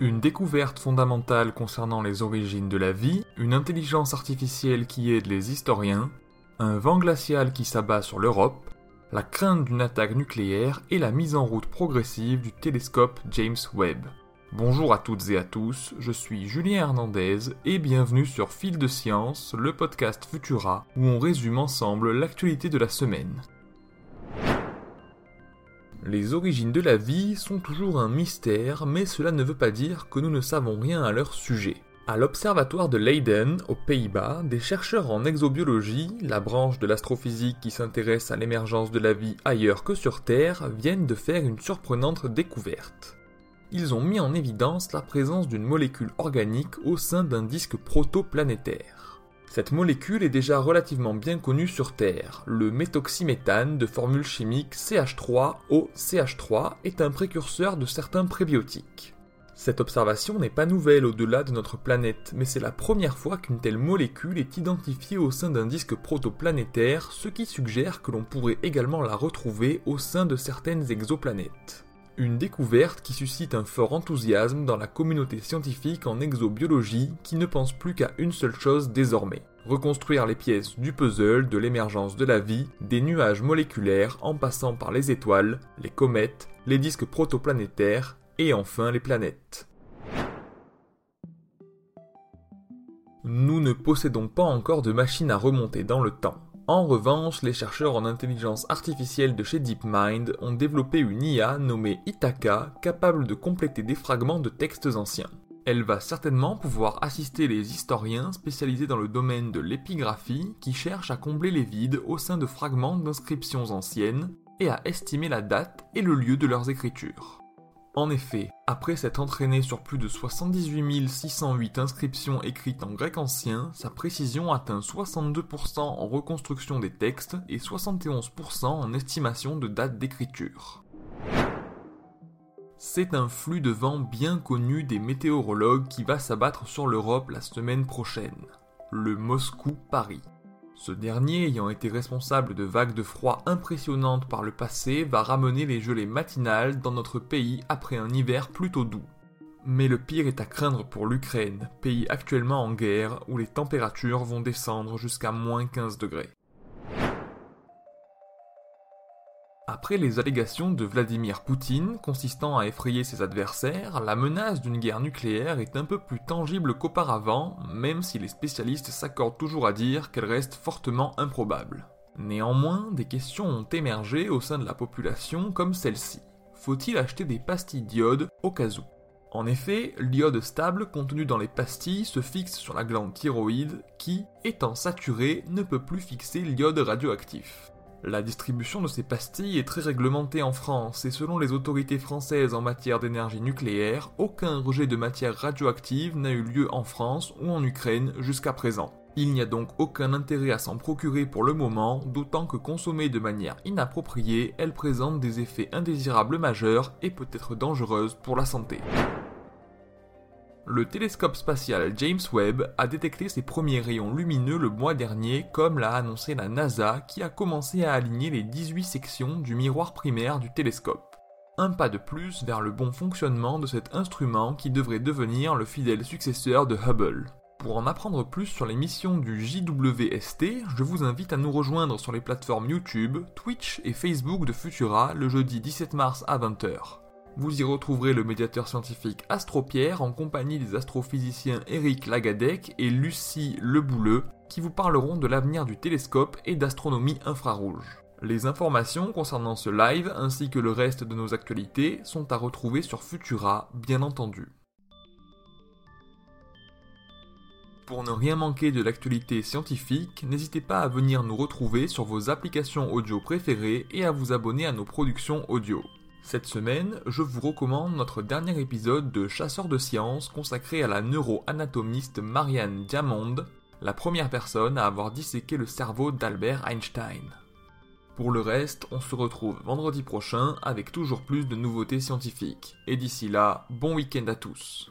Une découverte fondamentale concernant les origines de la vie, une intelligence artificielle qui aide les historiens, un vent glacial qui s'abat sur l'Europe, la crainte d'une attaque nucléaire et la mise en route progressive du télescope James Webb. Bonjour à toutes et à tous, je suis Julien Hernandez et bienvenue sur Fil de Science, le podcast Futura où on résume ensemble l'actualité de la semaine. Les origines de la vie sont toujours un mystère, mais cela ne veut pas dire que nous ne savons rien à leur sujet. À l'Observatoire de Leiden, aux Pays-Bas, des chercheurs en exobiologie, la branche de l'astrophysique qui s'intéresse à l'émergence de la vie ailleurs que sur Terre, viennent de faire une surprenante découverte. Ils ont mis en évidence la présence d'une molécule organique au sein d'un disque protoplanétaire. Cette molécule est déjà relativement bien connue sur Terre. Le méthoxyméthane de formule chimique CH3OCH3 est un précurseur de certains prébiotiques. Cette observation n'est pas nouvelle au-delà de notre planète, mais c'est la première fois qu'une telle molécule est identifiée au sein d'un disque protoplanétaire, ce qui suggère que l'on pourrait également la retrouver au sein de certaines exoplanètes. Une découverte qui suscite un fort enthousiasme dans la communauté scientifique en exobiologie qui ne pense plus qu'à une seule chose désormais. Reconstruire les pièces du puzzle de l'émergence de la vie, des nuages moléculaires en passant par les étoiles, les comètes, les disques protoplanétaires et enfin les planètes. Nous ne possédons pas encore de machine à remonter dans le temps. En revanche, les chercheurs en intelligence artificielle de chez DeepMind ont développé une IA nommée Itaka capable de compléter des fragments de textes anciens. Elle va certainement pouvoir assister les historiens spécialisés dans le domaine de l'épigraphie qui cherchent à combler les vides au sein de fragments d'inscriptions anciennes et à estimer la date et le lieu de leurs écritures. En effet, après s'être entraîné sur plus de 78 608 inscriptions écrites en grec ancien, sa précision atteint 62% en reconstruction des textes et 71% en estimation de date d'écriture. C'est un flux de vent bien connu des météorologues qui va s'abattre sur l'Europe la semaine prochaine, le Moscou-Paris. Ce dernier, ayant été responsable de vagues de froid impressionnantes par le passé, va ramener les gelées matinales dans notre pays après un hiver plutôt doux. Mais le pire est à craindre pour l'Ukraine, pays actuellement en guerre où les températures vont descendre jusqu'à moins 15 degrés. Après les allégations de Vladimir Poutine consistant à effrayer ses adversaires, la menace d'une guerre nucléaire est un peu plus tangible qu'auparavant, même si les spécialistes s'accordent toujours à dire qu'elle reste fortement improbable. Néanmoins, des questions ont émergé au sein de la population comme celle-ci. Faut-il acheter des pastilles d'iode au cas où? En effet, l'iode stable contenu dans les pastilles se fixe sur la glande thyroïde qui, étant saturée, ne peut plus fixer l'iode radioactif. La distribution de ces pastilles est très réglementée en France et selon les autorités françaises en matière d'énergie nucléaire, aucun rejet de matière radioactive n'a eu lieu en France ou en Ukraine jusqu'à présent. Il n'y a donc aucun intérêt à s'en procurer pour le moment, d'autant que consommée de manière inappropriée, elle présente des effets indésirables majeurs et peut être dangereuse pour la santé. Le télescope spatial James Webb a détecté ses premiers rayons lumineux le mois dernier, comme l'a annoncé la NASA qui a commencé à aligner les 18 sections du miroir primaire du télescope. Un pas de plus vers le bon fonctionnement de cet instrument qui devrait devenir le fidèle successeur de Hubble. Pour en apprendre plus sur les missions du JWST, je vous invite à nous rejoindre sur les plateformes YouTube, Twitch et Facebook de Futura le jeudi 17 mars à 20h. Vous y retrouverez le médiateur scientifique Astropierre en compagnie des astrophysiciens Eric Lagadec et Lucie Lebouleux qui vous parleront de l'avenir du télescope et d'astronomie infrarouge. Les informations concernant ce live ainsi que le reste de nos actualités sont à retrouver sur Futura, bien entendu. Pour ne rien manquer de l'actualité scientifique, n'hésitez pas à venir nous retrouver sur vos applications audio préférées et à vous abonner à nos productions audio. Cette semaine, je vous recommande notre dernier épisode de Chasseurs de sciences consacré à la neuroanatomiste Marianne Diamond, la première personne à avoir disséqué le cerveau d'Albert Einstein. Pour le reste, on se retrouve vendredi prochain avec toujours plus de nouveautés scientifiques. Et d'ici là, bon week-end à tous.